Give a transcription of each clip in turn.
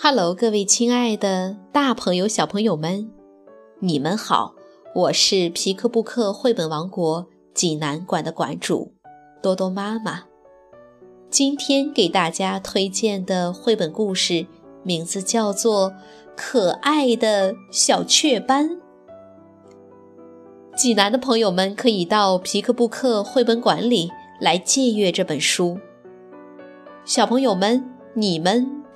Hello，各位亲爱的大朋友、小朋友们，你们好！我是皮克布克绘本王国济南馆的馆主多多妈妈。今天给大家推荐的绘本故事名字叫做《可爱的小雀斑》。济南的朋友们可以到皮克布克绘本馆里来借阅这本书。小朋友们，你们。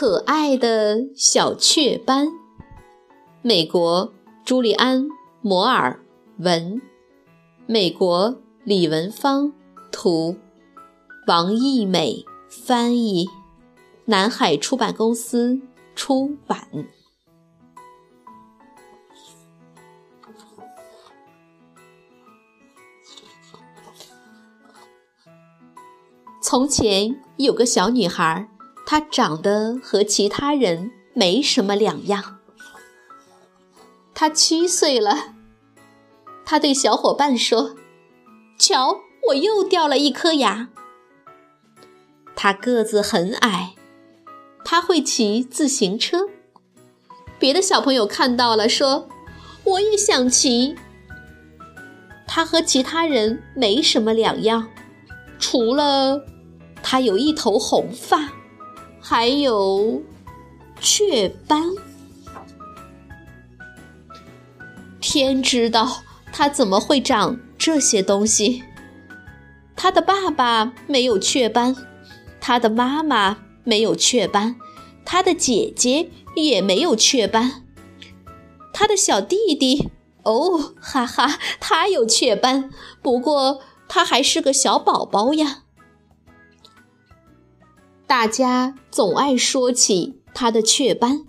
可爱的小雀斑，美国朱利安·摩尔文，美国李文芳图，王艺美翻译，南海出版公司出版。从前有个小女孩。他长得和其他人没什么两样。他七岁了，他对小伙伴说：“瞧，我又掉了一颗牙。”他个子很矮，他会骑自行车。别的小朋友看到了，说：“我也想骑。”他和其他人没什么两样，除了他有一头红发。还有雀斑，天知道他怎么会长这些东西。他的爸爸没有雀斑，他的妈妈没有雀斑，他的姐姐也没有雀斑，他的小弟弟哦，哈哈，他有雀斑，不过他还是个小宝宝呀。大家总爱说起他的雀斑。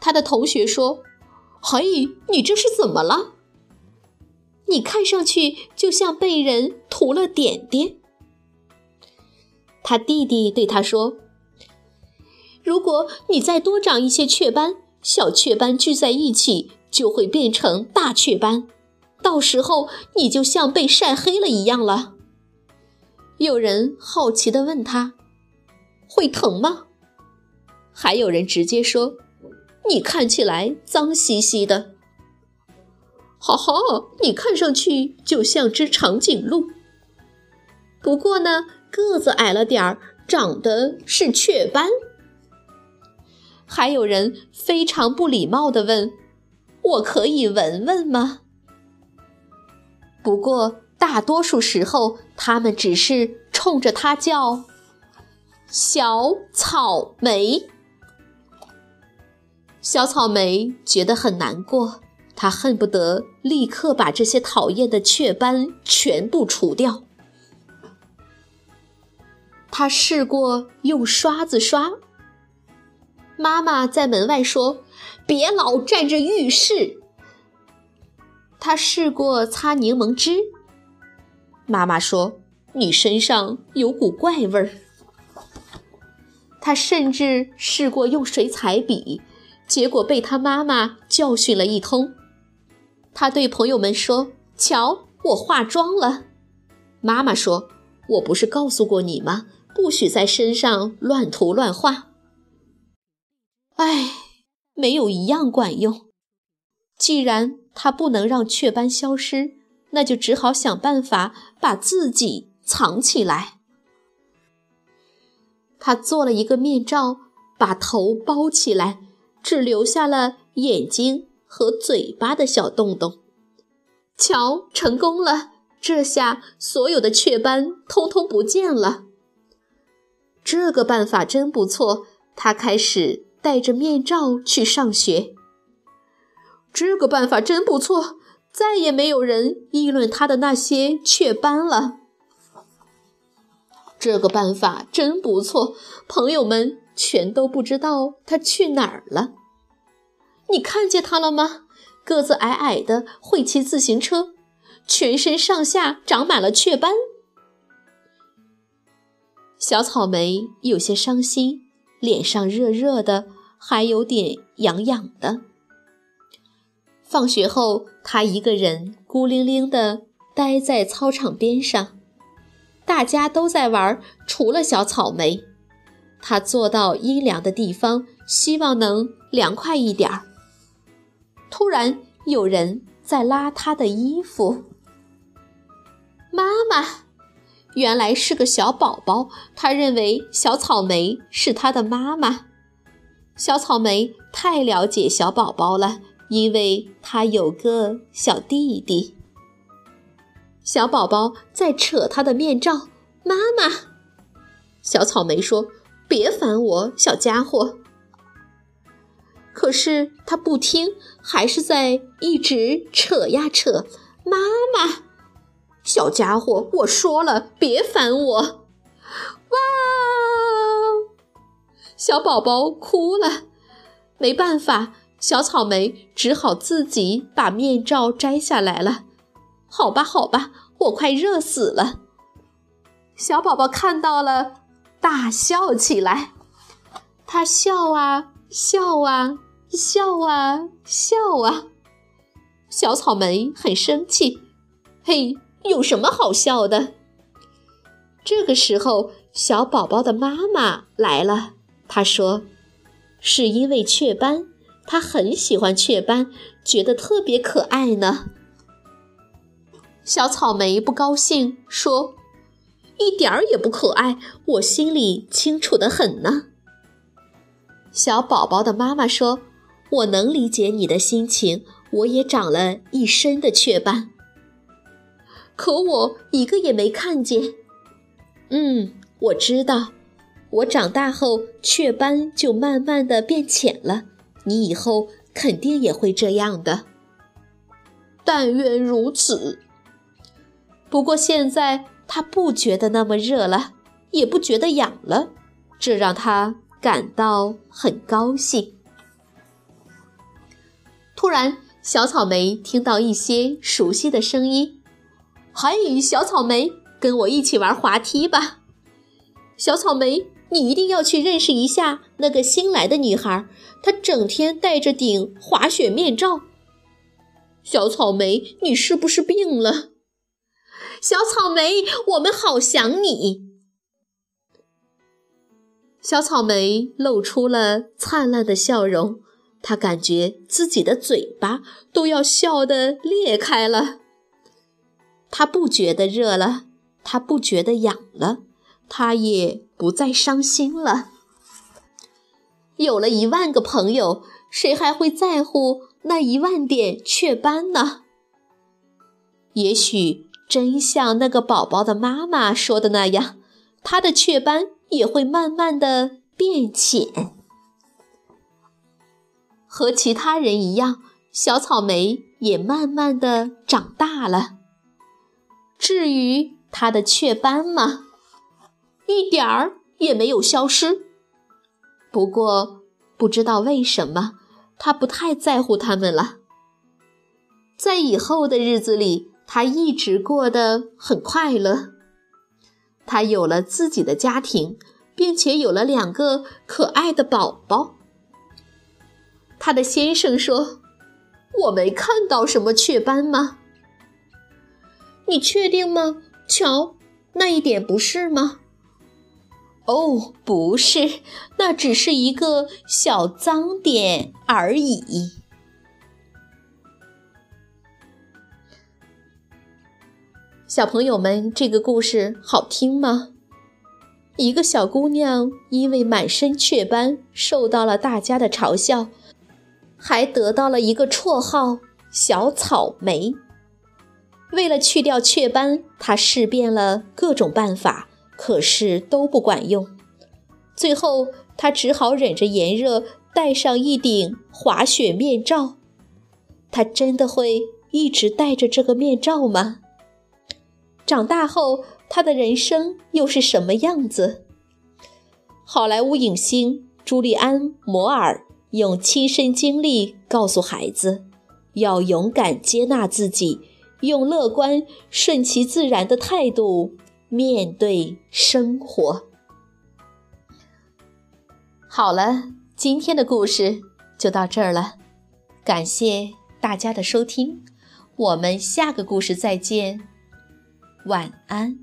他的同学说：“嘿，你这是怎么了？你看上去就像被人涂了点点。”他弟弟对他说：“如果你再多长一些雀斑，小雀斑聚在一起就会变成大雀斑，到时候你就像被晒黑了一样了。”有人好奇地问他：“会疼吗？”还有人直接说：“你看起来脏兮兮的。”“哈哈，你看上去就像只长颈鹿。”不过呢，个子矮了点儿，长的是雀斑。还有人非常不礼貌地问：“我可以闻闻吗？”不过。大多数时候，他们只是冲着他叫“小草莓”。小草莓觉得很难过，他恨不得立刻把这些讨厌的雀斑全部除掉。他试过用刷子刷，妈妈在门外说：“别老占着浴室。”他试过擦柠檬汁。妈妈说：“你身上有股怪味儿。”他甚至试过用水彩笔，结果被他妈妈教训了一通。他对朋友们说：“瞧，我化妆了。”妈妈说：“我不是告诉过你吗？不许在身上乱涂乱画。”哎，没有一样管用。既然他不能让雀斑消失。那就只好想办法把自己藏起来。他做了一个面罩，把头包起来，只留下了眼睛和嘴巴的小洞洞。瞧，成功了！这下所有的雀斑通通不见了。这个办法真不错。他开始戴着面罩去上学。这个办法真不错。再也没有人议论他的那些雀斑了。这个办法真不错，朋友们全都不知道他去哪儿了。你看见他了吗？个子矮矮的，会骑自行车，全身上下长满了雀斑。小草莓有些伤心，脸上热热的，还有点痒痒的。放学后，他一个人孤零零地待在操场边上。大家都在玩，除了小草莓。他坐到阴凉的地方，希望能凉快一点儿。突然，有人在拉他的衣服。妈妈，原来是个小宝宝。他认为小草莓是他的妈妈。小草莓太了解小宝宝了，因为他有个小弟弟。小宝宝在扯他的面罩，妈妈。小草莓说：“别烦我，小家伙。”可是他不听，还是在一直扯呀扯。妈妈，小家伙，我说了，别烦我。哇！小宝宝哭了，没办法，小草莓只好自己把面罩摘下来了。好吧，好吧，我快热死了。小宝宝看到了，大笑起来。他笑啊笑啊笑啊笑啊。小草莓很生气。嘿，有什么好笑的？这个时候，小宝宝的妈妈来了。她说：“是因为雀斑，他很喜欢雀斑，觉得特别可爱呢。”小草莓不高兴，说：“一点儿也不可爱，我心里清楚的很呢。”小宝宝的妈妈说：“我能理解你的心情，我也长了一身的雀斑，可我一个也没看见。”嗯，我知道，我长大后雀斑就慢慢的变浅了，你以后肯定也会这样的。但愿如此。不过现在他不觉得那么热了，也不觉得痒了，这让他感到很高兴。突然，小草莓听到一些熟悉的声音：“嗨，小草莓，跟我一起玩滑梯吧！”小草莓，你一定要去认识一下那个新来的女孩，她整天戴着顶滑雪面罩。小草莓，你是不是病了？小草莓，我们好想你。小草莓露出了灿烂的笑容，他感觉自己的嘴巴都要笑得裂开了。他不觉得热了，他不觉得痒了，他也不再伤心了。有了一万个朋友，谁还会在乎那一万点雀斑呢？也许。真像那个宝宝的妈妈说的那样，他的雀斑也会慢慢的变浅。和其他人一样，小草莓也慢慢的长大了。至于他的雀斑吗，一点儿也没有消失。不过，不知道为什么，他不太在乎他们了。在以后的日子里。他一直过得很快乐。他有了自己的家庭，并且有了两个可爱的宝宝。他的先生说：“我没看到什么雀斑吗？你确定吗？瞧，那一点不是吗？”“哦，不是，那只是一个小脏点而已。”小朋友们，这个故事好听吗？一个小姑娘因为满身雀斑受到了大家的嘲笑，还得到了一个绰号“小草莓”。为了去掉雀斑，她试遍了各种办法，可是都不管用。最后，他只好忍着炎热，戴上一顶滑雪面罩。他真的会一直戴着这个面罩吗？长大后，他的人生又是什么样子？好莱坞影星朱利安·摩尔用亲身经历告诉孩子：要勇敢接纳自己，用乐观、顺其自然的态度面对生活。好了，今天的故事就到这儿了，感谢大家的收听，我们下个故事再见，晚安。